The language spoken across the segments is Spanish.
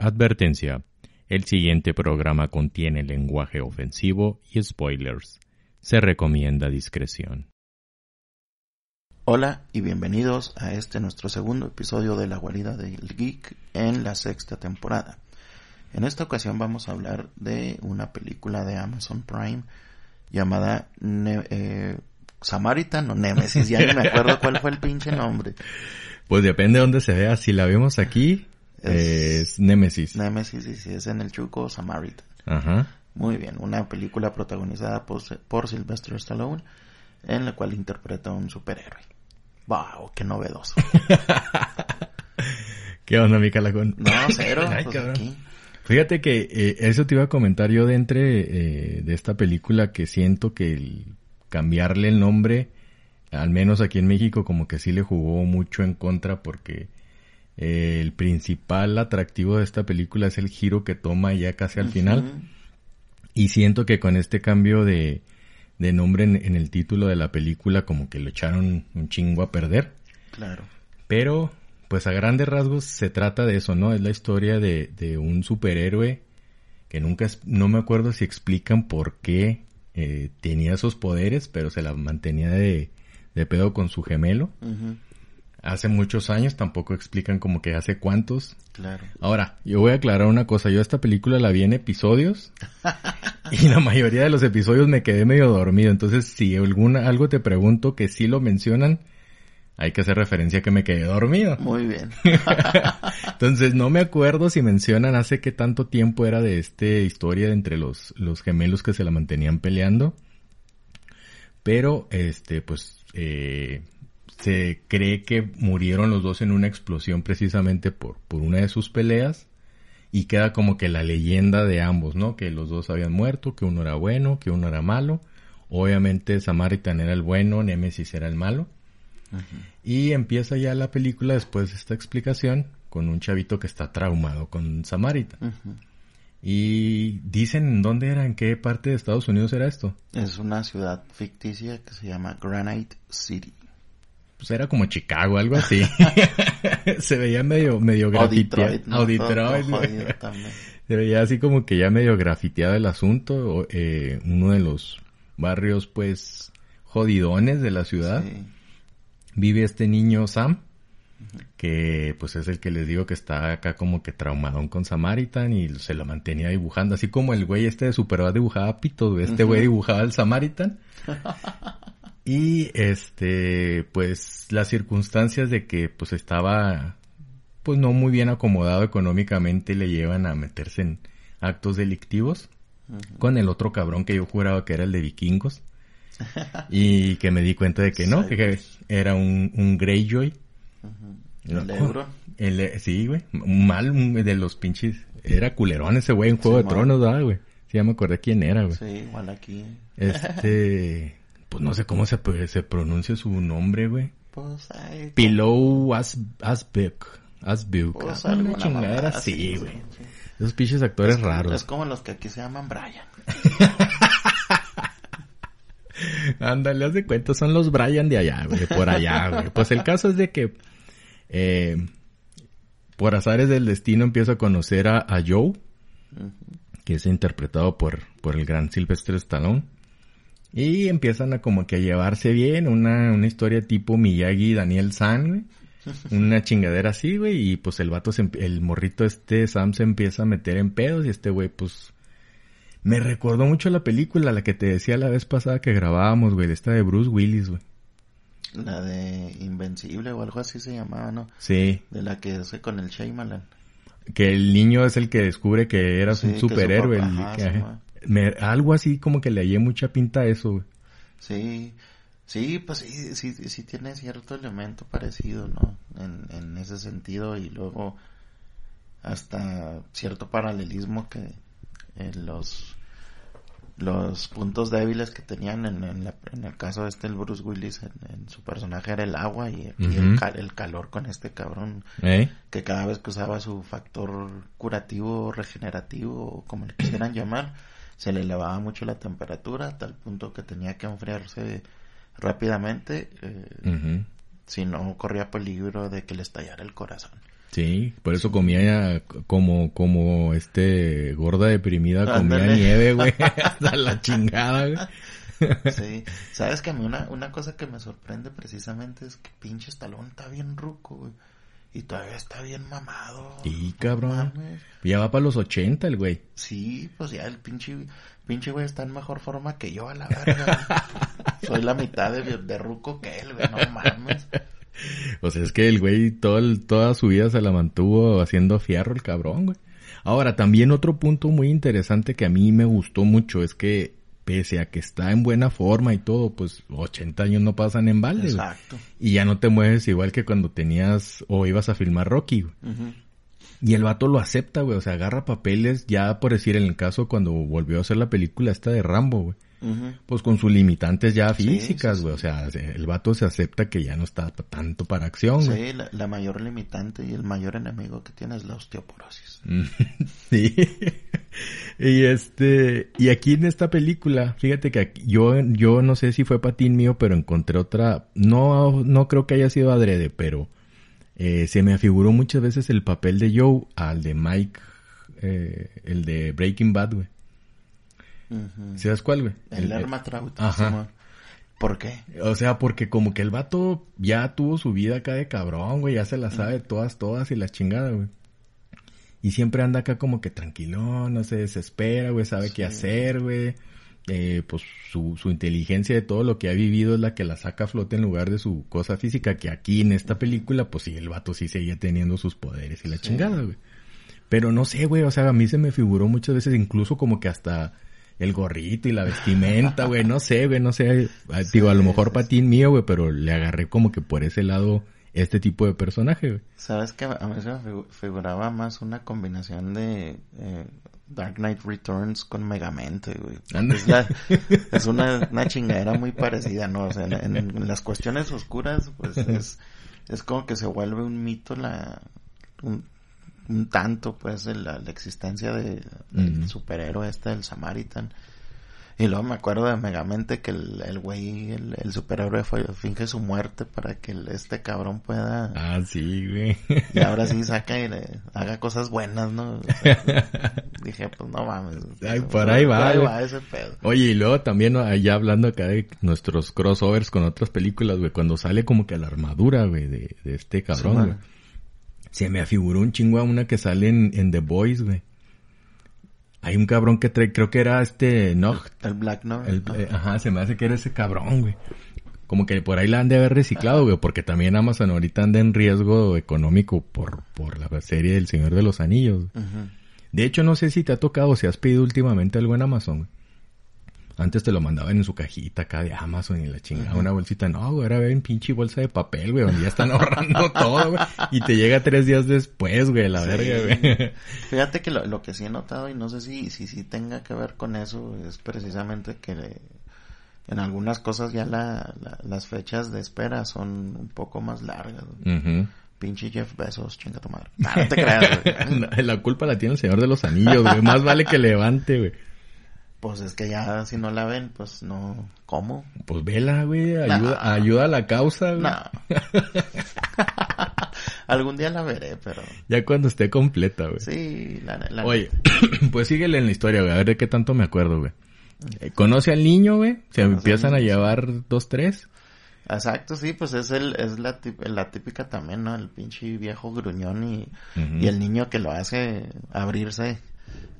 Advertencia. El siguiente programa contiene lenguaje ofensivo y spoilers. Se recomienda discreción. Hola y bienvenidos a este nuestro segundo episodio de La Guarida del Geek en la sexta temporada. En esta ocasión vamos a hablar de una película de Amazon Prime llamada eh, Samaritan o Nemesis, ya ni me acuerdo cuál fue el pinche nombre. Pues depende de dónde se vea, si la vemos aquí es, Nemesis. Nemesis, y si es en el Chuco, Samaritan. Ajá. Muy bien, una película protagonizada por, por Sylvester Stallone, en la cual interpreta a un superhéroe. ¡Wow! ¡Qué novedoso! ¿Qué onda, mi calacón? No, cero. pues Fíjate que eh, eso te iba a comentar yo de entre eh, de esta película que siento que el cambiarle el nombre, al menos aquí en México, como que sí le jugó mucho en contra porque el principal atractivo de esta película es el giro que toma ya casi al final. Y siento que con este cambio de, de nombre en, el título de la película como que lo echaron un chingo a perder. Claro. Pero, pues a grandes rasgos se trata de eso, ¿no? Es la historia de, de un superhéroe que nunca, no me acuerdo si explican por qué eh, tenía esos poderes, pero se la mantenía de, de pedo con su gemelo hace muchos años, tampoco explican como que hace cuántos. Claro. Ahora, yo voy a aclarar una cosa, yo esta película la vi en episodios y la mayoría de los episodios me quedé medio dormido, entonces si alguna algo te pregunto que sí lo mencionan, hay que hacer referencia a que me quedé dormido. Muy bien. entonces no me acuerdo si mencionan hace qué tanto tiempo era de esta historia entre los, los gemelos que se la mantenían peleando. Pero, este, pues, eh, se cree que murieron los dos en una explosión precisamente por, por una de sus peleas y queda como que la leyenda de ambos, ¿no? Que los dos habían muerto, que uno era bueno, que uno era malo. Obviamente Samaritan era el bueno, Nemesis era el malo. Y empieza ya la película después de esta explicación con un chavito que está traumado con Samaritan. Y dicen en dónde era, en qué parte de Estados Unidos era esto. Es una ciudad ficticia que se llama Granite City pues era como Chicago, algo así. se veía medio, medio grafiteado. Se veía así como que ya medio grafiteado el asunto. Eh, uno de los barrios, pues, jodidones de la ciudad. Vive este niño Sam, que pues es el que les digo que está acá como que traumadón con Samaritan y se lo mantenía dibujando. Así como el güey este de Superbad dibujaba pito, este güey dibujaba el Samaritan. Y este, pues las circunstancias de que pues estaba pues no muy bien acomodado económicamente le llevan a meterse en actos delictivos con el otro cabrón que yo juraba que era el de vikingos y que me di cuenta de que no, que era un, un Greyjoy. ¿El euro? El, sí, güey, mal de los pinches, era culerón ese güey en Juego de Tronos, güey? Sí, ya me acordé quién era, güey. Sí, igual aquí. Este... Pues no sé cómo se, se pronuncia su nombre, güey. Pues ahí. Pillow As, Asbeck. Asbeck. Pues ah, una chingadera así, güey. Esos pinches actores raros. Es como los que aquí se llaman Brian. Ándale, haz de cuenta, son los Brian de allá, güey, por allá, güey. Pues el caso es de que, eh, por azares del destino empiezo a conocer a, a Joe, que es interpretado por, por el gran Sylvester Stallone. Y empiezan a como que a llevarse bien, una, una historia tipo Miyagi Daniel San, güey. Una chingadera así, güey, y pues el vato, se, el morrito este, Sam, se empieza a meter en pedos y este güey, pues... Me recordó mucho la película, la que te decía la vez pasada que grabábamos, güey, esta de Bruce Willis, güey. La de Invencible o algo así se llamaba, ¿no? Sí. De la que hace con el Shyamalan. Que el niño es el que descubre que eras un superhéroe. Me, algo así como que le hallé mucha pinta a eso, Sí, sí, pues sí, sí, sí tiene cierto elemento parecido, ¿no? En, en ese sentido y luego, hasta cierto paralelismo que en los los puntos débiles que tenían en, en, el caso de este el Bruce Willis en, su personaje era el agua y, el, el, calor con este cabrón ¿Eh? que cada vez que usaba su factor curativo regenerativo como le quisieran llamar se le elevaba mucho la temperatura a tal punto que tenía que enfriarse rápidamente eh, si no corría peligro de que le estallara el corazón Sí, por eso comía como, como este gorda deprimida, comía nieve, güey, hasta la chingada, güey. Sí, sabes que a mí una, una cosa que me sorprende precisamente es que pinche Estalón está bien ruco, güey. Y todavía está bien mamado. Sí, cabrón. ya va para los 80 el güey. Sí, pues ya el pinche, pinche güey está en mejor forma que yo a la verga. Soy la mitad de, de ruco que él, güey, no mames. O sea, es que el güey todo toda su vida se la mantuvo haciendo fierro el cabrón, güey. Ahora, también otro punto muy interesante que a mí me gustó mucho es que pese a que está en buena forma y todo, pues 80 años no pasan en balde. Exacto. Y ya no te mueves igual que cuando tenías o ibas a filmar Rocky. Güey. Y el vato lo acepta, güey. O sea, agarra papeles, ya por decir en el caso cuando volvió a hacer la película esta de Rambo, güey pues con sus limitantes ya físicas, güey. O sea, el vato se acepta que ya no está tanto para acción, Sí, la, mayor limitante y el mayor enemigo que tiene es la osteoporosis. sí. y este, y aquí en esta película, fíjate que yo, yo no sé si fue patín mío, pero encontré otra, no, no creo que haya sido adrede, pero eh, se me afiguró muchas veces el papel de Joe al de Mike, eh, el de Breaking Bad, güey. ¿Sabes cuál, güey? El, el Ajá. ¿Por qué? O sea, porque como que el vato ya tuvo su vida acá de cabrón, güey, ya se la sabe todas, todas y la chingada, güey. Y siempre anda acá como que tranquilo, no se desespera, güey, sabe qué hacer, güey. Eh, pues su, su inteligencia de todo lo que ha vivido es la que la saca a flote en lugar de su cosa física, que aquí en esta película, pues sí, el vato sí seguía teniendo sus poderes y la chingada, güey. Pero no sé, güey, o sea, a mí se me figuró muchas veces incluso como que hasta el gorrito y la vestimenta, güey, no sé, güey, no sé. Ah, digo, a lo mejor patín mío, güey, pero le agarré como que por ese lado este tipo de personaje, güey. Sabes que a mí se me figuraba más una combinación de eh, Dark Knight Returns con Megamente, güey. Es, una, una chingadera muy parecida, ¿no? O sea, en, las cuestiones oscuras, pues es, es como que se vuelve un mito la, un tanto pues la, la existencia de, del superhéroe este del Samaritan y luego me acuerdo de Megamente que el, el güey, el, el superhéroe fue, finge su muerte para que este cabrón pueda... Ah, sí, güey. Y ahora sí saca y le haga cosas buenas, ¿no? dije, pues no mames. Ay, por ahí va. Por ahí va ese pedo. Oye, y luego también allá hablando acá de nuestros crossovers con otras películas, güey, cuando sale como que la armadura, güey, de, de este cabrón, güey. Se me afiguró un chingo a una que sale en, The Boys, güey. Hay un cabrón que trae, creo que era este no El, Black no eh, ajá, se me hace que era ese cabrón, güey. Como que por ahí la han de haber reciclado, güey, porque también Amazon ahorita anda en riesgo económico por, por la serie del Señor de los Anillos. De hecho, no sé si te ha tocado, si has pedido últimamente algo en Amazon, güey. Antes te lo mandaban en su cajita acá de Amazon y la chingada, una bolsita. No, güey, ahora ven pinche bolsa de papel, güey, donde ya están ahorrando todo, güey. Y te llega tres días después, güey, la verga, güey. Fíjate que lo, que sí he notado, y no sé si, si, si tenga que ver con eso, es precisamente que en algunas cosas ya la, las fechas de espera son un poco más largas. Pinche Jeff Bezos, chinga tu madre. No, te creas, güey. la culpa la tiene el señor de los anillos, güey. Más vale que levante, güey. Pues es que ya si no la ven, pues no, ¿cómo? Pues vela, güey, ayuda, ayuda a la causa, güey. No. Algún día la veré, pero... Ya cuando esté completa, güey. Sí, la, la Oye, pues síguele en la historia, güey, a ver de qué tanto me acuerdo, güey. Eh, ¿Conoce al niño, güey? Se empiezan a llevar dos, tres. Exacto, sí, pues es el, es la, la típica también, ¿no? El pinche viejo gruñón y, y el niño que lo hace abrirse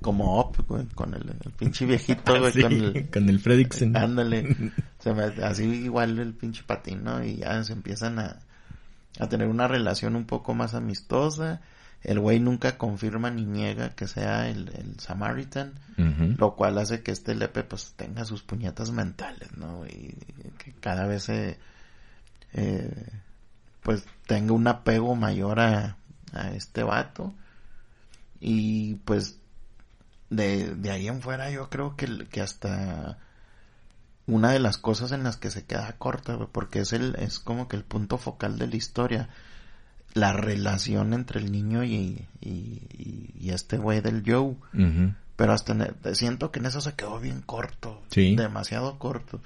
como Op, con el, pinche viejito, güey, con el... Con el Fredrickson. Ándale. se me, así igual el pinche patín, ¿no? Y ya se empiezan a, a tener una relación un poco más amistosa. El güey nunca confirma ni niega que sea el, el Samaritan, lo cual hace que este Lepe pues tenga sus puñetas mentales, ¿no? Y que cada vez se, eh, pues tenga un apego mayor a, a este vato Y pues de, de ahí en fuera yo creo que, que hasta una de las cosas en las que se queda corta, porque es el, es como que el punto focal de la historia, la relación entre el niño y, y, y este güey del Joe. Pero hasta siento que en eso se quedó bien corto, demasiado corto.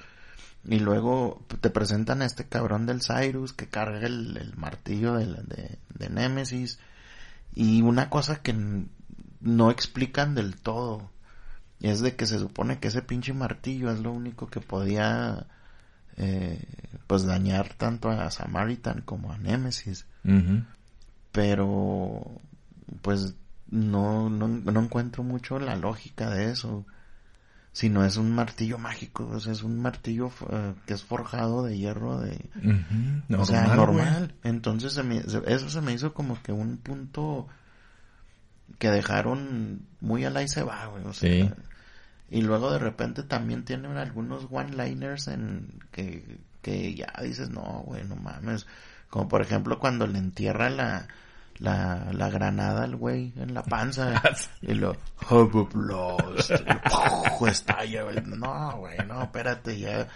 Y luego te presentan a este cabrón del Cyrus que carga el, martillo de, de, de Nemesis. Y una cosa que no explican del todo es de que se supone que ese pinche martillo es lo único que podía eh, pues dañar tanto a Samaritan como a Nemesis. Pero pues no, no, no encuentro mucho la lógica de eso. Si no es un martillo mágico, es un martillo eh, que es forjado de hierro de... o sea, normal. Entonces eso se me hizo como que un punto que dejaron muy al y se va, güey. O sea, y luego de repente también tienen algunos one-liners en que, que ya dices, no, güey, no mames. Como por ejemplo cuando le entierra la, la, la granada al güey en la panza. Ah, y lo, Hope Lost. estalla, güey. No, güey, no, espérate, ya.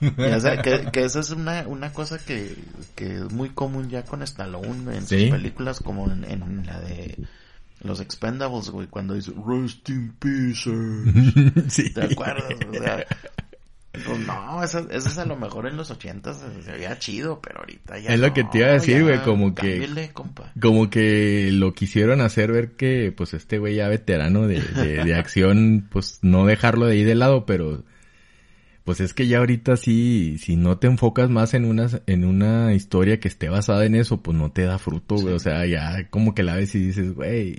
ya sea, que, que esa es una, una cosa que, que es muy común ya con Stallone en sus películas como en, en la de los Expendables, güey, cuando dice Rest in Pieces. sí. ¿Te acuerdas? O sea, pues no, eso, eso, es a lo mejor en los ochentas se veía chido, pero ahorita ya Es lo que te iba a decir, güey, como que... Como que lo quisieron hacer ver que, pues, este güey ya veterano de, de, de acción, pues, no dejarlo de ahí de lado, pero pues es que ya ahorita sí, si no te enfocas más en una, en una historia que esté basada en eso, pues no te da fruto, güey. O sea, ya como que la ves y dices, güey,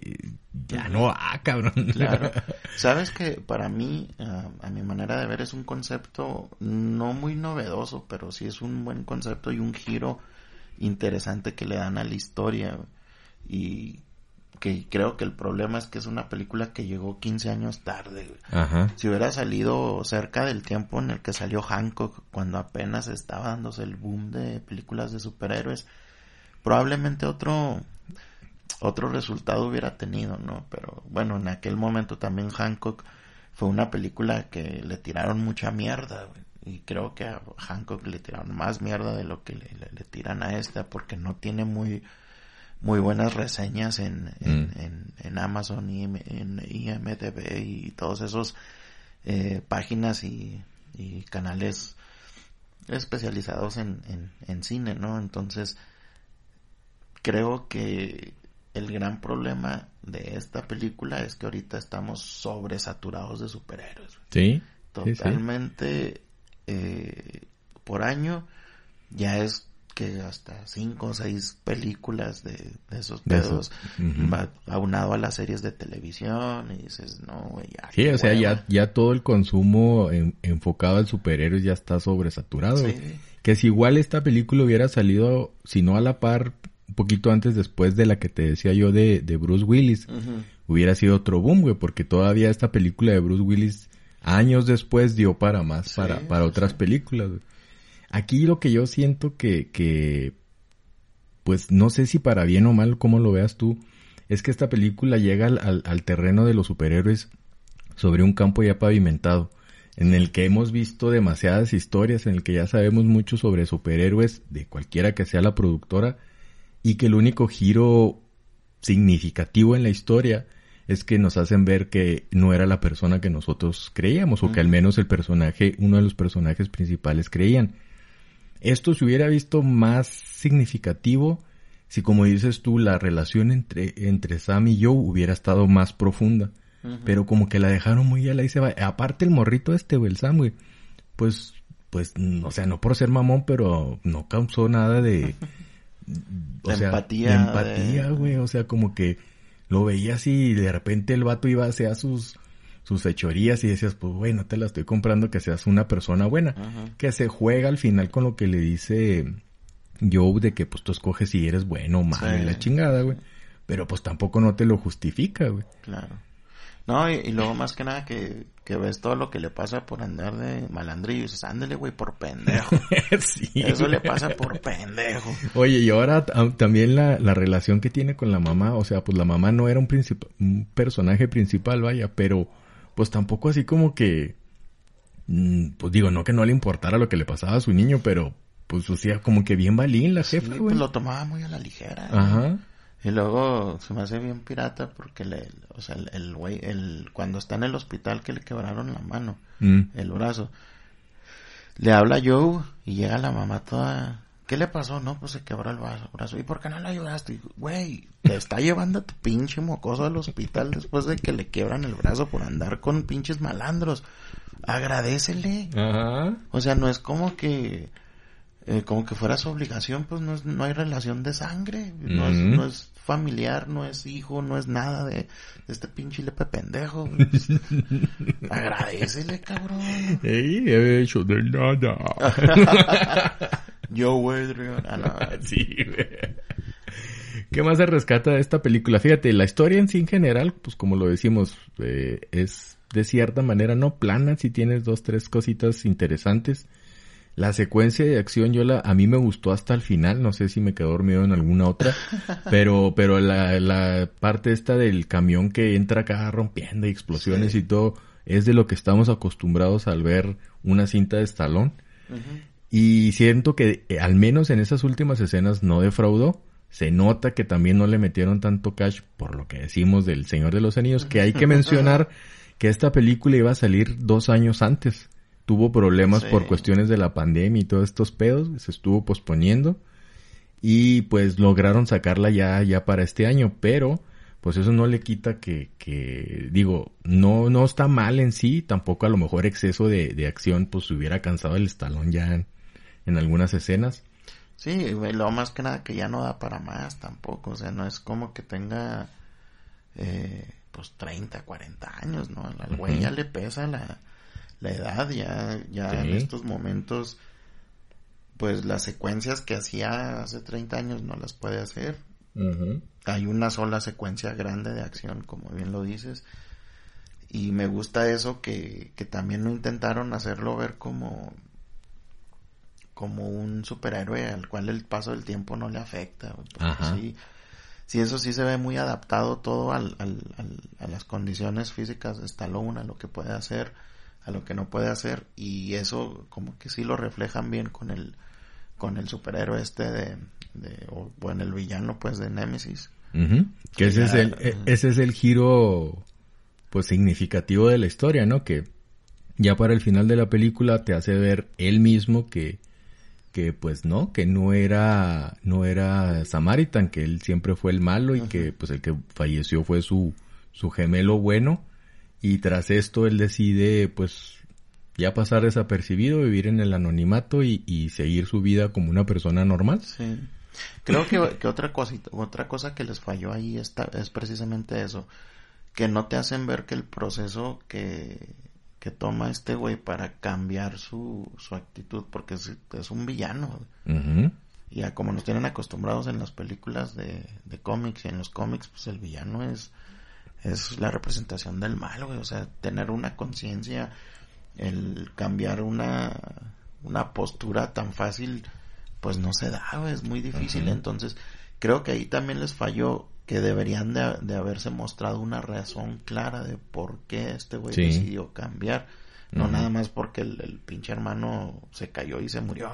ya no va, cabrón. Claro. Sabes que para mí, a mi manera de ver, es un concepto no muy novedoso, pero sí es un buen concepto y un giro interesante que le dan a la historia. Y que creo que el problema es que es una película que llegó 15 años tarde. Si hubiera salido cerca del tiempo en el que salió Hancock, cuando apenas estaba dándose el boom de películas de superhéroes, probablemente otro otro resultado hubiera tenido, ¿no? Pero bueno, en aquel momento también Hancock fue una película que le tiraron mucha mierda, y creo que a Hancock le tiraron más mierda de lo que le, le tiran a esta porque no tiene muy muy buenas reseñas en, en, mm. en, Amazon y en IMDB y todos esos eh, páginas y, y, canales especializados en, en, en cine, ¿no? Entonces, creo que el gran problema de esta película es que ahorita estamos sobresaturados de superhéroes. Sí. Totalmente Eh, por año ya es que hasta cinco o seis películas de, esos pedos va aunado a las series de televisión y dices, no, güey, ya. Sí, o sea, ya, ya todo el consumo enfocado al superhéroes ya está sobresaturado. Que si igual esta película hubiera salido, si no a la par, un poquito antes después de la que te decía yo de, de Bruce Willis, hubiera sido otro boom, güey, porque todavía esta película de Bruce Willis años después dio para más, para, para otras películas, güey. Aquí lo que yo siento que, que, pues no sé si para bien o mal, como lo veas tú, es que esta película llega al, al, terreno de los superhéroes sobre un campo ya pavimentado, en el que hemos visto demasiadas historias, en el que ya sabemos mucho sobre superhéroes de cualquiera que sea la productora, y que el único giro significativo en la historia es que nos hacen ver que no era la persona que nosotros creíamos, o que al menos el personaje, uno de los personajes principales creían. Esto se hubiera visto más significativo si, como dices tú, la relación entre, entre Sam y Joe hubiera estado más profunda. Pero como que la dejaron muy a la y se va. Aparte el morrito este, güey, el Sam, güey. Pues, pues, o sea, no por ser mamón, pero no causó nada de... o sea, empatía. empatía, güey. O sea, como que lo veía así y de repente el vato iba hacia sus sus hechorías y decías, pues güey, no te la estoy comprando que seas una persona buena. Que se juega al final con lo que le dice Joe de que pues tú escoges si eres bueno o malo y la chingada, güey. Pero pues tampoco no te lo justifica, güey. Claro. No, y, luego más que nada que, que, ves todo lo que le pasa por andar de malandrillo y dices, ándale, güey, por pendejo. sí. Eso le pasa por pendejo. Oye, y ahora también la, la relación que tiene con la mamá, o sea, pues la mamá no era un, un personaje principal, vaya, pero pues tampoco así como que, mm, pues digo, no que no le importara lo que le pasaba a su niño, pero pues o sea, como que bien balín la jefa, sí, pues lo tomaba muy a la ligera. Ajá. Y luego se me hace bien pirata porque le, o sea, el güey, el, cuando está en el hospital que le quebraron la mano, mm. el brazo, le habla Joe y llega la mamá toda, ¿qué le pasó? No, pues se quebró el brazo. ¿Y por qué no le ayudaste? Güey, te está llevando a tu pinche mocoso al hospital después de que le quebran el brazo por andar con pinches malandros. Agradecele. Ajá. O sea, no es como que eh, como que fuera su obligación, pues no, es, no hay relación de sangre, no, es, no, es, familiar, no es hijo, no es nada de, este pinche lepe pendejo. Agradecele, cabrón. Ey, he hecho de nada. Yo, güey, ah, Sí, ¿Qué más se rescata de esta película? Fíjate, la historia en sí en general, pues como lo decimos, eh, es de cierta manera no plana, si tienes dos, tres cositas interesantes. La secuencia de acción yo la, a mí me gustó hasta el final, no sé si me quedó dormido en alguna otra, pero, pero la, la parte esta del camión que entra acá rompiendo y explosiones y todo, es de lo que estamos acostumbrados al ver una cinta de estalón. Y siento que eh, al menos en esas últimas escenas no defraudó. Se nota que también no le metieron tanto cash por lo que decimos del Señor de los Anillos, que hay que mencionar que esta película iba a salir dos años antes tuvo problemas por cuestiones de la pandemia y todos estos pedos, se estuvo posponiendo y pues lograron sacarla ya, ya para este año, pero pues eso no le quita que, que digo, no, no está mal en sí, tampoco a lo mejor exceso de, de acción pues hubiera cansado el estalón ya en, algunas escenas. Sí, lo más que nada que ya no da para más tampoco, o sea, no es como que tenga eh, pues 30, 40 años, ¿no? Al güey ya le pesa la, la edad, ya, ya en estos momentos, pues las secuencias que hacía hace 30 años no las puede hacer. Hay una sola secuencia grande de acción, como bien lo dices. Y me gusta eso que, que también no intentaron hacerlo ver como como un superhéroe al cual el paso del tiempo no le afecta. Sí, sí, eso sí se ve muy adaptado todo al, al, a las condiciones físicas de Stallone, a lo que puede hacer a lo que no puede hacer y eso como que sí lo reflejan bien con el con el superhéroe este de, o bueno el villano pues de Nemesis. Que ese es el e, ese es el giro pues significativo de la historia no que ya para el final de la película te hace ver él mismo que que pues no que no era no era Samaritan que él siempre fue el malo y que pues el que falleció fue su su gemelo bueno y tras esto él decide pues ya pasar desapercibido, vivir en el anonimato y, seguir su vida como una persona normal. Sí. Creo que, que otra, cosita, otra cosa que les falló ahí está, es precisamente eso, que no te hacen ver que el proceso que, que toma este güey para cambiar su, su actitud, porque es, es un villano. Y a como nos tienen acostumbrados en las películas de, de cómics y en los cómics, pues el villano es es la representación del mal, güey. O sea, tener una conciencia, el cambiar una, una postura tan fácil, pues no se da, güey. Es muy difícil. Entonces, creo que ahí también les falló que deberían de, haberse mostrado una razón clara de por qué este güey decidió cambiar. No nada más porque el, pinche hermano se cayó y se murió.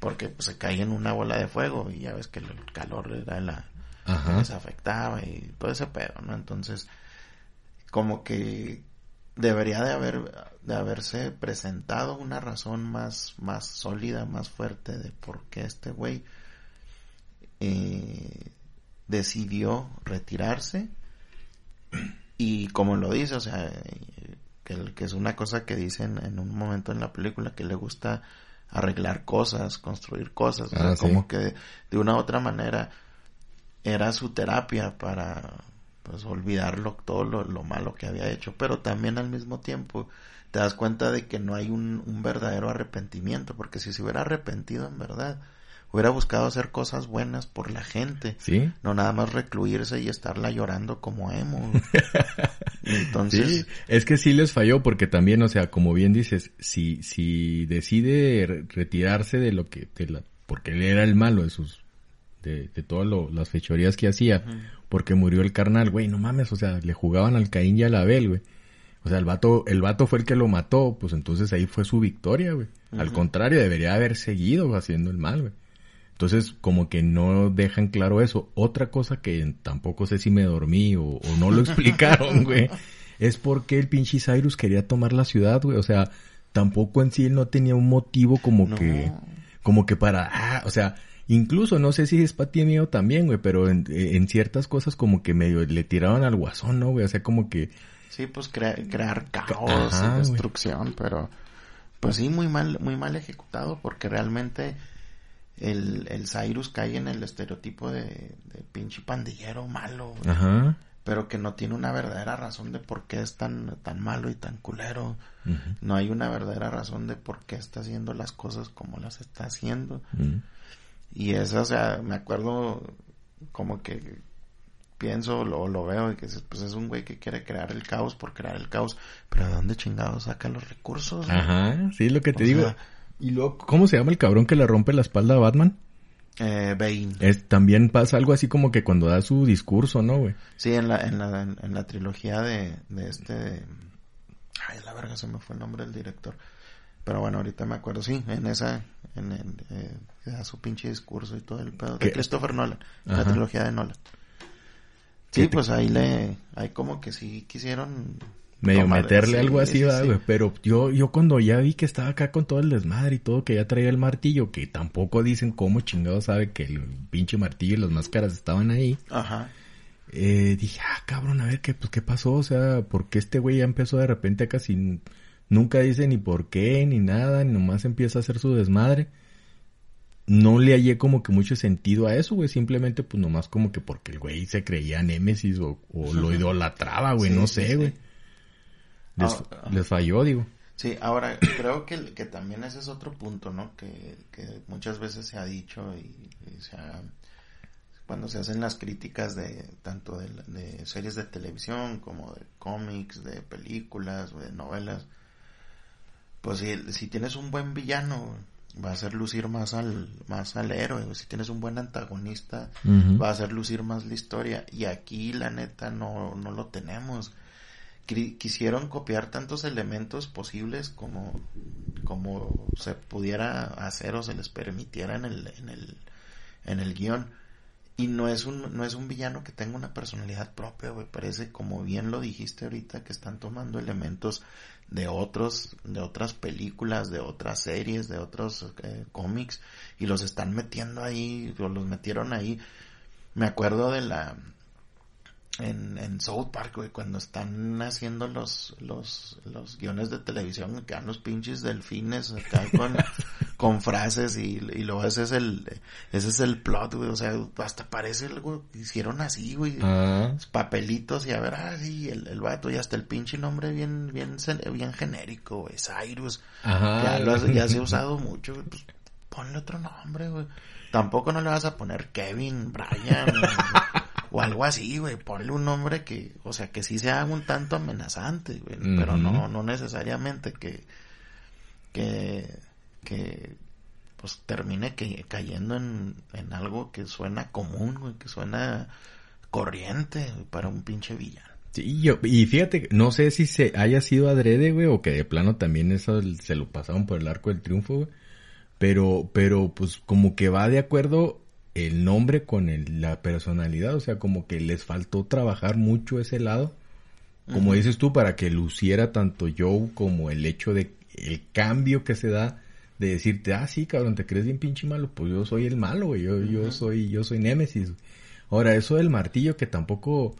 porque pues, se cae en una bola de fuego y ya ves que el calor era la, les afectaba y todo ese pedo, ¿no? Entonces, como que debería de haber de haberse presentado una razón más más sólida, más fuerte de por qué este güey eh, decidió retirarse. Y como lo dice, o sea, que, que es una cosa que dicen en un momento en la película que le gusta arreglar cosas, construir cosas, o sea, ah, como que de una u otra manera era su terapia para pues olvidarlo todo lo, malo que había hecho. Pero también al mismo tiempo te das cuenta de que no hay un, un, verdadero arrepentimiento porque si se hubiera arrepentido en verdad hubiera buscado hacer cosas buenas por la gente ¿Sí? no nada más recluirse y estarla llorando como emo Entonces... es que sí les falló porque también, o sea, como bien dices, si, si decide retirarse de lo que, de la, porque él era el malo de sus, de, de todas las fechorías que hacía, porque murió el carnal, güey, no mames, o sea, le jugaban al Caín y al Abel, güey. O sea, el vato, el vato fue el que lo mató, pues entonces ahí fue su victoria, güey. Al contrario, debería haber seguido haciendo el mal, güey. Entonces, como que no dejan claro eso. Otra cosa que tampoco sé si me dormí o, no lo explicaron, güey, es porque el pinche Cyrus quería tomar la ciudad, güey. O sea, tampoco en sí él no tenía un motivo como que, como que para, ah, o sea, incluso no sé si es ti mío también, güey, pero en, en, ciertas cosas como que medio le tiraban al guasón, ¿no, güey? O sea, como que Sí, pues crear caos y destrucción, pero pues sí, muy mal, muy mal ejecutado porque realmente el, el Cyrus cae en el estereotipo de, de pinche pandillero malo, pero que no tiene una verdadera razón de por qué es tan, tan malo y tan culero. No hay una verdadera razón de por qué está haciendo las cosas como las está haciendo. Y eso, o sea, me acuerdo como que pienso o lo, veo y que pues es un güey que quiere crear el caos por crear el caos, pero ¿de dónde chingados saca los recursos? Ajá, sí, lo que te digo. Y luego, ¿cómo se llama el cabrón que le rompe la espalda a Batman? Eh, Bane. Es, también pasa algo así como que cuando da su discurso, ¿no, güey? Sí, en la, en la, en la trilogía de, de este... Ay, la verga, se me fue el nombre del director. Pero bueno, ahorita me acuerdo, sí, en esa, en, el, eh, da su pinche discurso y todo el pedo. De Christopher Nolan, la trilogía de Nolan. Sí, pues ahí le, ahí como que sí quisieron medio meterle algo así, güey. Pero yo, yo cuando ya vi que estaba acá con todo el desmadre y todo, que ya traía el martillo, que tampoco dicen cómo chingado sabe que el pinche martillo y las máscaras estaban ahí. Ajá. Eh, dije, ah, cabrón, a ver qué, pues qué pasó, o sea, porque este güey ya empezó de repente casi nunca dice ni por qué, ni nada, ni nomás empieza a hacer su desmadre no le hallé como que mucho sentido a eso, güey. Simplemente, pues nomás como que porque el güey se creía Némesis o, lo idolatraba, güey. no sé, güey. Les, les, falló, digo. Sí, ahora creo que, que también ese es otro punto, ¿no? Que, que muchas veces se ha dicho y, se ha, cuando se hacen las críticas de tanto de, de, series de televisión como de cómics, de películas, de novelas, pues si, si tienes un buen villano, va a hacer lucir más al, más al héroe. Si tienes un buen antagonista, va a hacer lucir más la historia. Y aquí, la neta, no, no lo tenemos. Quisieron copiar tantos elementos posibles como, como se pudiera hacer o se les permitiera en el, en el, en el guion. Y no es un, no es un villano que tenga una personalidad propia, güey. Parece, como bien lo dijiste ahorita, que están tomando elementos de otros, de otras películas, de otras series, de otros eh, cómics y los están metiendo ahí, o los metieron ahí. Me acuerdo de la, en, en South Park, güey, cuando están haciendo los, los, los guiones de televisión, quedan los pinches delfines acá con, con frases y, y luego ese es el, ese es el plot, güey, o sea, hasta parece algo, hicieron así, güey, ah. papelitos y a ver, ah, sí, el, el vato y hasta el pinche nombre bien, bien, bien genérico, güey, Cyrus, Ya, lo, ya se ha usado mucho, güey, pues ponle otro nombre, güey. Tampoco no le vas a poner Kevin, Brian, o algo así, güey. Ponle un nombre que, o sea, que sí sea un tanto amenazante, güey. Pero no, no necesariamente que, que, que, pues termine que, cayendo en, en algo que suena común, güey, que suena corriente para un pinche villano. Sí, yo, y fíjate, no sé si se haya sido adrede, güey, o que de plano también eso se lo pasaron por el arco del triunfo, güey. Pero, pero, pues como que va de acuerdo el nombre con el, la personalidad, o sea, como que les faltó trabajar mucho ese lado, como dices tú, para que luciera tanto Joe como el hecho de el cambio que se da de decirte, ah, sí, cabrón, te crees bien pinche malo, pues yo soy el malo, yo, yo soy, yo soy Némesis. Ahora, eso del martillo que tampoco,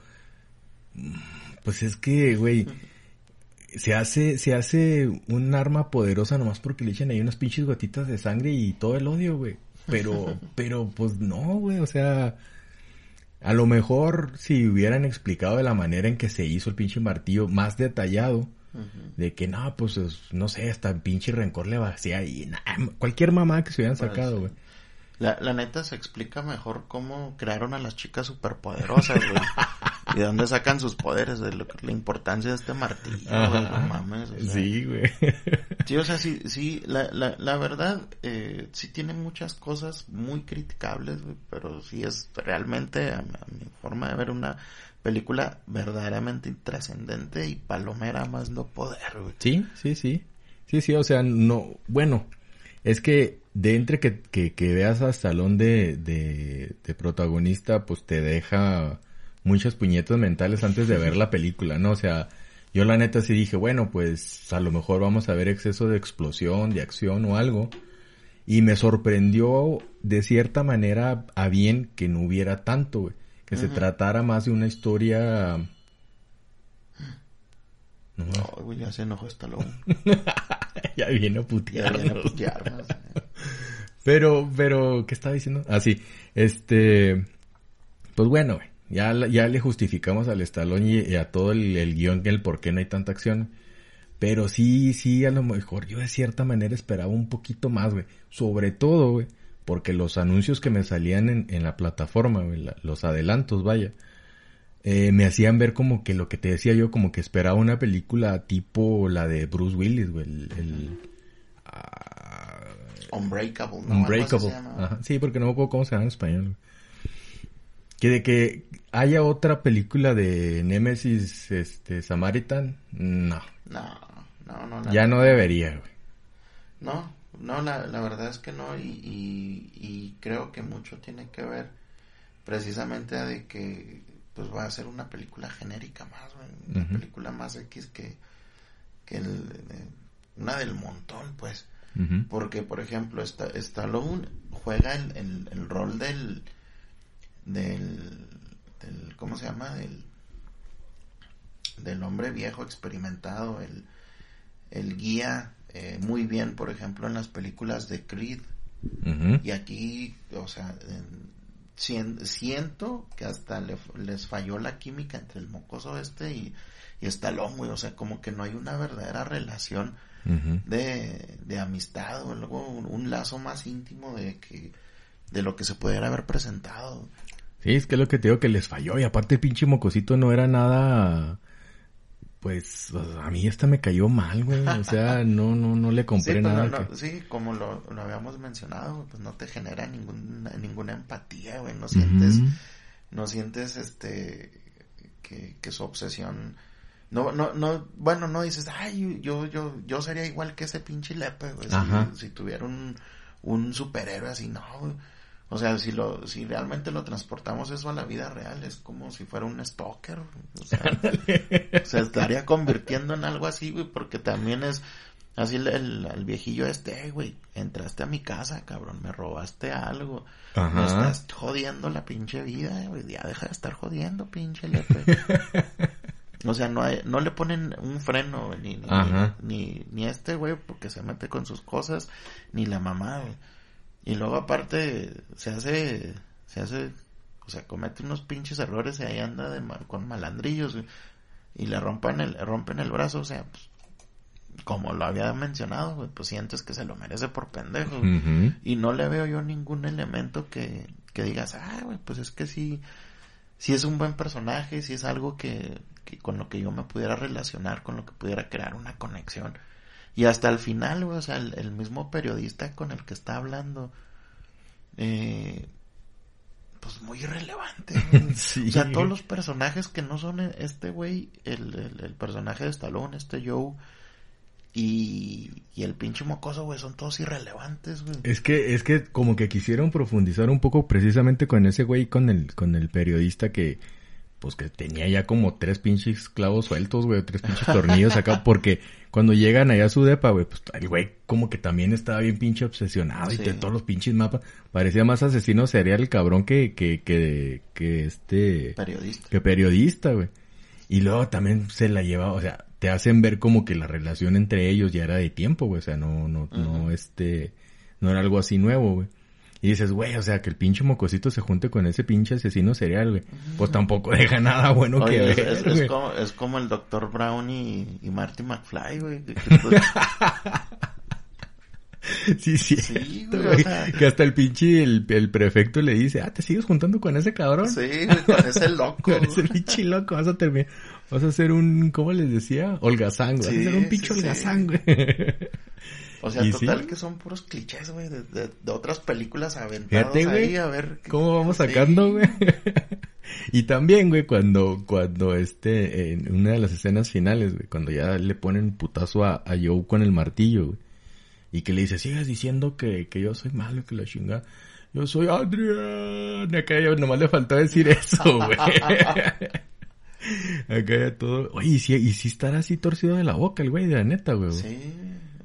pues es que, güey, se hace, se hace un arma poderosa nomás porque le echan ahí unas pinches gotitas de sangre y todo el odio, güey. Pero, pero pues no, güey, o sea, a lo mejor si hubieran explicado de la manera en que se hizo el pinche martillo más detallado, de que no, pues no sé, hasta el pinche rencor le vacía y cualquier mamá que se hubieran pues, sacado, güey. La, la neta se explica mejor cómo crearon a las chicas superpoderosas, güey. ¿Y de dónde sacan sus poderes? De la importancia de este martillo, No mames. sí, güey. Sí, o sea, sí, sí, la, la, la verdad, eh, sí tiene muchas cosas muy criticables, güey, pero sí es realmente, a, mi forma de ver, una película verdaderamente trascendente y palomera más no poder, güey. Sí, sí, sí. Sí, sí, o sea, no, bueno, es que de entre que, que, que veas a Stallone de, de, de, protagonista, pues te deja muchas puñetas mentales antes de ver la película, ¿no? O sea, yo la neta sí dije, bueno, pues a lo mejor vamos a ver exceso de explosión, de acción o algo. Y me sorprendió de cierta manera a bien que no hubiera tanto, güey. Que se tratara más de una historia... No, güey, ya se enojó Stallone. ya viene a putear. Ya viene a putear. pero, pero, ¿qué estaba diciendo? Ah, sí. Este... Pues bueno, güey ya, ya le justificamos al Stallone y, a todo el, el guion el por qué no hay tanta acción. Pero sí, sí, a lo mejor yo de cierta manera esperaba un poquito más, güey. Sobre todo, güey, porque los anuncios que me salían en, en la plataforma, güey, los adelantos, vaya, eh, me hacían ver como que lo que te decía yo, como que esperaba una película tipo la de Bruce Willis, güey, el... el uh, Unbreakable, ¿no? Unbreakable. Ajá. Sí, porque no me acuerdo cómo se llama en español. Que de que haya otra película de Nemesis este Samaritan, no. No, no, no. Ya no debería, güey. No, no, la, la verdad es que no y, y, creo que mucho tiene que ver precisamente de que pues va a ser una película genérica más, güey. Una película más X que, que el, una del montón, pues. Porque, por ejemplo, Stallone juega el, el rol del del, del ¿cómo se llama? Del, del hombre viejo experimentado, el, el guía eh, muy bien, por ejemplo, en las películas de Creed. Y aquí, o sea, siento que hasta les falló la química entre el mocoso este y, y Stallone. O sea, como que no hay una verdadera relación de, de amistad o algo, un, lazo más íntimo de que de lo que se pudiera haber presentado. Sí, es que es lo que te digo que les falló. Y aparte el pinche mocosito no era nada... Pues a mí esta me cayó mal, güey. O sea, no, no, no le compré sí, pues, nada. Sí, como lo, lo, habíamos mencionado, pues no te genera ninguna, ninguna empatía, güey. No sientes, no sientes este, que, que su obsesión, no, no, no, bueno, no dices, ay, yo, yo, yo sería igual que ese pinche lepe, güey. Si, si, tuviera un, un superhéroe así, no, güey o sea, si lo, si realmente lo transportamos eso a la vida real, es como si fuera un stalker. O sea, se estaría convirtiendo en algo así, güey, porque también es así el, el, viejillo este, güey, entraste a mi casa, cabrón, me robaste algo. Me estás jodiendo la pinche vida, güey, ya deja de estar jodiendo, pinche lepe. o sea, no hay, no le ponen un freno, ni, ni, ni, ni este, güey, porque se mete con sus cosas, ni la mamá, güey. Y luego aparte se hace, se hace, o sea, comete unos pinches errores y ahí anda de con malandrillos y le rompen el, rompen el brazo, o sea, pues, como lo había mencionado, pues sientes que se lo merece por pendejo. Y no le veo yo ningún elemento que, que digas, ah, güey, pues es que sí, sí es un buen personaje, sí es algo que, que con lo que yo me pudiera relacionar, con lo que pudiera crear una conexión. Y hasta el final, o sea, el, mismo periodista con el que está hablando, eh, pues muy irrelevante. o sea, todos los personajes que no son este güey, el, personaje de Stallone, este Joe, y, y el pinche mocoso, güey, son todos irrelevantes, güey. Es que, es que como que quisieron profundizar un poco precisamente con ese güey, con el, con el periodista que, pues que tenía ya como tres pinches clavos sueltos, güey, tres pinches tornillos acá, porque cuando llegan allá a su depa, güey, pues el güey como que también estaba bien pinche obsesionado y de todos los pinches mapas. Parecía más asesino serial el cabrón que, que, que, que este... Periodista. Que periodista, güey. Y luego también se la lleva, o sea, te hacen ver como que la relación entre ellos ya era de tiempo, güey, o sea, no, no, no, este, no era algo así nuevo, güey. Y dices, güey, o sea, que el pinche mocosito se junte con ese pinche asesino serial, güey. Pues tampoco deja nada bueno que ver, es, como, es, como, el Dr. Brown y, y Marty McFly, güey. Sí, sí. Sí, güey, o sea... Que hasta el pinche, el, el, prefecto le dice, ah, ¿te sigues juntando con ese cabrón? Sí, con ese loco. con ese pinche loco, vas a terminar, vas a ser un, ¿cómo les decía? Holgazán, güey. vas a ser un pinche sí, holgazán, güey. O sea, total que son puros clichés, güey, de, de, de, otras películas aventados Fíjate, ahí, a ver. ¿Cómo vamos sacando, güey? y también, güey, cuando, cuando este, en una de las escenas finales, güey, cuando ya le ponen putazo a, a Joe con el martillo, güey y que le dice, sigas diciendo que, que yo soy malo, que la chingada. Yo soy Adrián. Acá ya nomás le faltó decir eso, güey. Acá ya todo. Oye, ¿y si, y si estará así torcido de la boca el güey, de la neta, güey. Sí,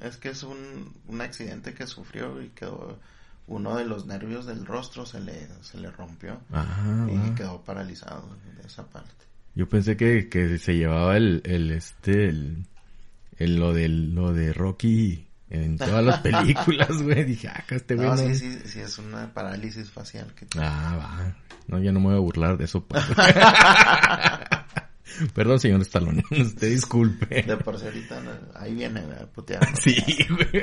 es que es un, un accidente que sufrió y quedó. Uno de los nervios del rostro se le, se le rompió. Ah, y quedó paralizado de esa parte. Yo pensé que, que se llevaba el, el este, el, el lo del, lo de Rocky en todas las películas, güey. Dije, ah, este güey. No, sí, sí, sí, es una parálisis facial que Ah, va. No, ya no me voy a burlar de eso. Perdón, señor Stallone. Usted disculpe. De por ahorita ahí viene a putear. Sí, güey.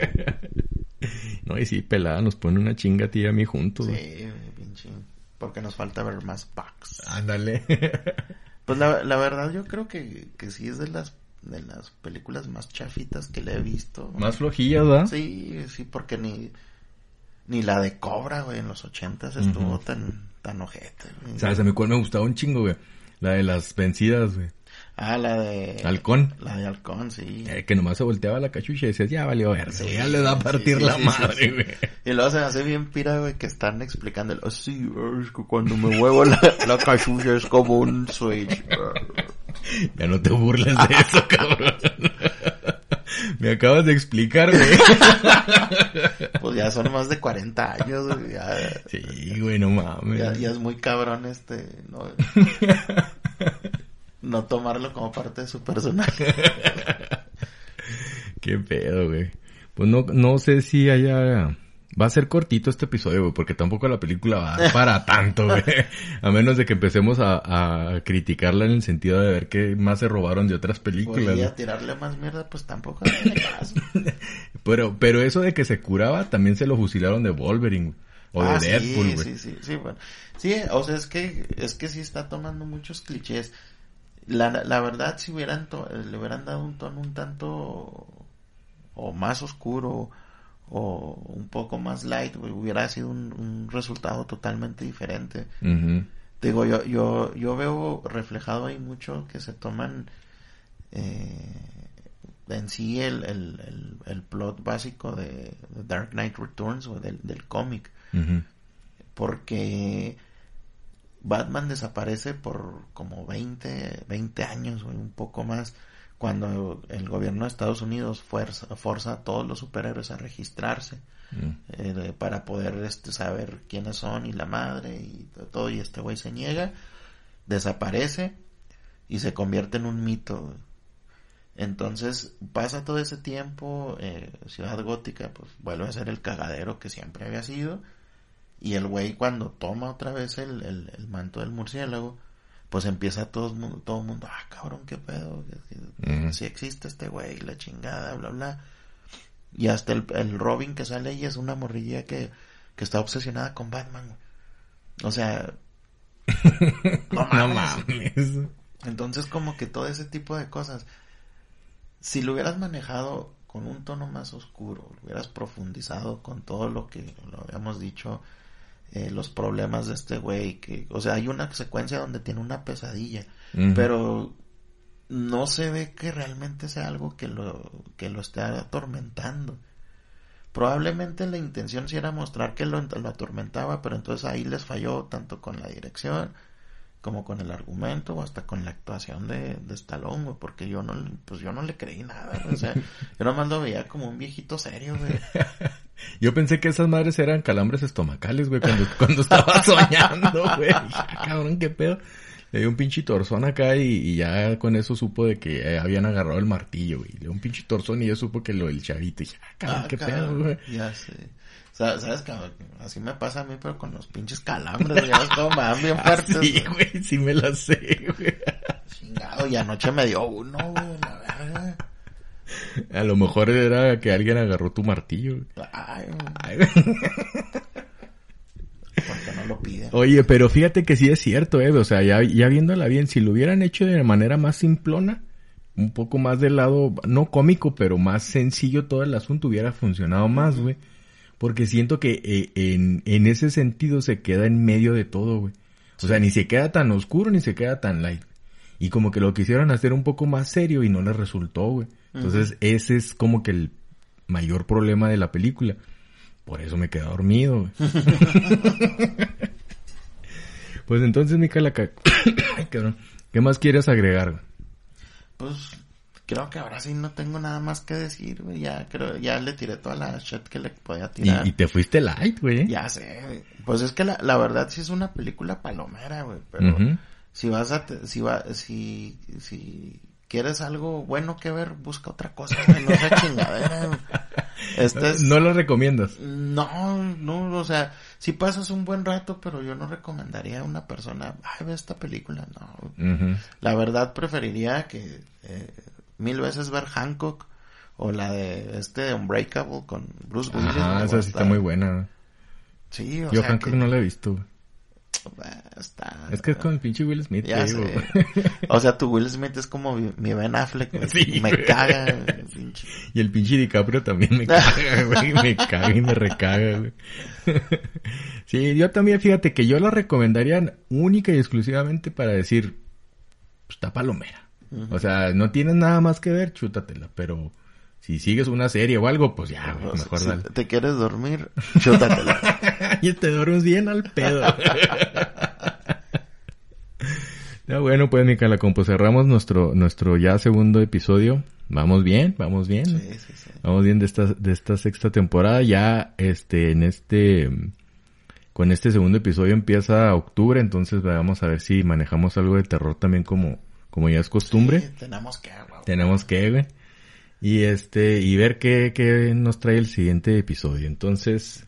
No, y sí, pelada, nos pone una chinga tía a mí juntos. Sí, pinche. Porque nos falta ver más packs. Ándale. Pues la, la verdad yo creo que, que sí es de las de las películas más chafitas que le he visto. Más flojillas, ¿verdad? Sí, sí, porque ni, ni la de Cobra, güey, en los ochentas estuvo tan, tan ojete. Güey. ¿Sabes a mi cual me gustaba un chingo, güey? La de las vencidas, güey. Ah, la de... Halcón. La de Halcón, sí. Eh, que nomás se volteaba la cachucha y decías, ya valió ver, sí, ya le da a partir la madre, güey. Y luego se me hace bien pira, güey, que están explicando, oh, sí, es que cuando me muevo la, la cachucha es como un switch. ya no te burles de eso, cabrón. Me acabas de explicar, güey. Pues ya son más de 40 años, güey. Ya, sí, güey, no mames. Ya, ya, es muy cabrón este, ¿no? no tomarlo como parte de su personaje. Qué pedo, güey. Pues no, no sé si haya... Va a ser cortito este episodio, güey, porque tampoco la película va para tanto, güey. A menos de que empecemos a, a, criticarla en el sentido de ver qué más se robaron de otras películas. Y a tirarle más mierda, pues tampoco pero, pero eso de que se curaba, también se lo fusilaron de Wolverine, O de ah, Deadpool, güey. Sí, sí, sí, bueno. Sí, o sea, es que, es que sí está tomando muchos clichés la, la verdad, si hubieran le hubieran dado un tono un tanto o más oscuro o un poco más light, hubiera sido un, resultado totalmente diferente. Digo, yo, yo, yo veo reflejado ahí mucho que se toman eh, en sí el, el, el, plot básico de, Dark Knight Returns o del, del cómic. Porque Batman desaparece por como 20, 20 años, o un poco más, cuando el gobierno de Estados Unidos fuerza, forza a todos los superhéroes a registrarse mm. eh, para poder este, saber quiénes son y la madre y todo, y este güey se niega, desaparece y se convierte en un mito. Entonces pasa todo ese tiempo, eh, Ciudad Gótica pues vuelve a ser el cagadero que siempre había sido y el güey cuando toma otra vez el, el, manto del murciélago, pues empieza todo, todo el mundo, ah, cabrón, qué pedo, si existe este güey, la chingada, bla, bla. Y hasta el, el Robin que sale ahí es una morrilla que, que está obsesionada con Batman. O sea, no mames. Entonces como que todo ese tipo de cosas, si lo hubieras manejado con un tono más oscuro, lo hubieras profundizado con todo lo que lo habíamos dicho, eh, los problemas de este güey, que, o sea, hay una secuencia donde tiene una pesadilla, pero no se ve que realmente sea algo que lo, que lo esté atormentando. Probablemente la intención sí era mostrar que lo, lo atormentaba, pero entonces ahí les falló tanto con la dirección como con el argumento o hasta con la actuación de, de Stallone, porque yo no, pues yo no le creí nada, o sea, yo nomás lo veía como un viejito serio, güey. Yo pensé que esas madres eran calambres estomacales, güey, cuando, cuando estaba soñando, güey. Ah, cabrón, qué pedo. Le dio un pinche torzón acá y, ya con eso supo de que eh, habían agarrado el martillo, güey. Le dio un pinche torzón y ya supo que lo del chavito. Y ya, ah, cabrón, ah, qué pedo, güey. Ya sé. ¿Sabes, cabrón? Así me pasa a mí, pero con los pinches calambres, ya es como me bien fuertes. sí, güey, sí me la sé, güey. Chingado, y anoche me dio uno, güey. A lo mejor era que alguien agarró tu martillo. Ay, Ay. Porque no lo piden. Oye, pero fíjate que sí es cierto, eh. O sea, ya, ya viéndola bien, si lo hubieran hecho de manera más simplona, un poco más del lado, no cómico, pero más sencillo todo el asunto hubiera funcionado más, güey. Porque siento que eh, en, en ese sentido se queda en medio de todo, güey. O sea, ni se queda tan oscuro ni se queda tan light. Y como que lo quisieron hacer un poco más serio y no les resultó, güey. Entonces, ese es como que el mayor problema de la película. Por eso me quedé dormido, pues entonces, Micaela, ¿qué más quieres agregar? Pues creo que ahora sí no tengo nada más que decir, güey. Ya creo, ya le tiré toda la shit que le podía tirar. Y, te fuiste light, güey. Ya sé, güey. Pues es que la, la verdad sí es una película palomera, güey. Pero si vas a, si va, si, si quieres algo bueno que ver, busca otra cosa. No sea chingadera, Este es... ¿No lo recomiendas? No, no, o sea, si pasas un buen rato, pero yo no recomendaría a una persona, ay, ve esta película, no. La verdad preferiría que eh, mil veces ver Hancock o la de este Unbreakable con Bruce Willis. Ah, esa sí está muy buena. Sí, o Yo Hancock no la he visto. Está... Es que es con el pinche Will Smith. Ya o sea, tu Will Smith es como mi, Ben Affleck. me caga. Y el pinche DiCaprio también me caga, güey. Me caga y me recaga, güey. sí, yo también, fíjate que yo la recomendaría única y exclusivamente para decir, pues está palomera. O sea, no tienes nada más que ver, chútatela, pero si sigues una serie o algo, pues ya, mejor si te quieres dormir, chútatela. y te duermes bien al pedo. ya bueno, pues Micaela, como pues cerramos nuestro, nuestro ya segundo episodio. Vamos bien, vamos bien. Sí, sí, sí. Vamos bien de esta, de esta sexta temporada. Ya, este, en este, con este segundo episodio empieza octubre, entonces vamos a ver si manejamos algo de terror también como, como ya es costumbre. Sí, tenemos que, güey. Tenemos que, güey. Y este, y ver qué, qué nos trae el siguiente episodio. Entonces,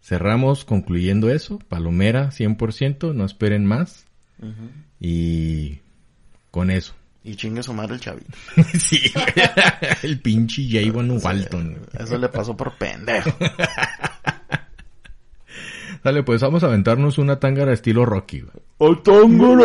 cerramos concluyendo eso. Palomera 100%, no esperen más. Y con eso. Y chingue su madre el chavito. sí, el pinche Javon Walton. Eso le pasó por pendejo. Dale, pues vamos a aventarnos una tángara estilo Rocky. ¡Oh, tángara!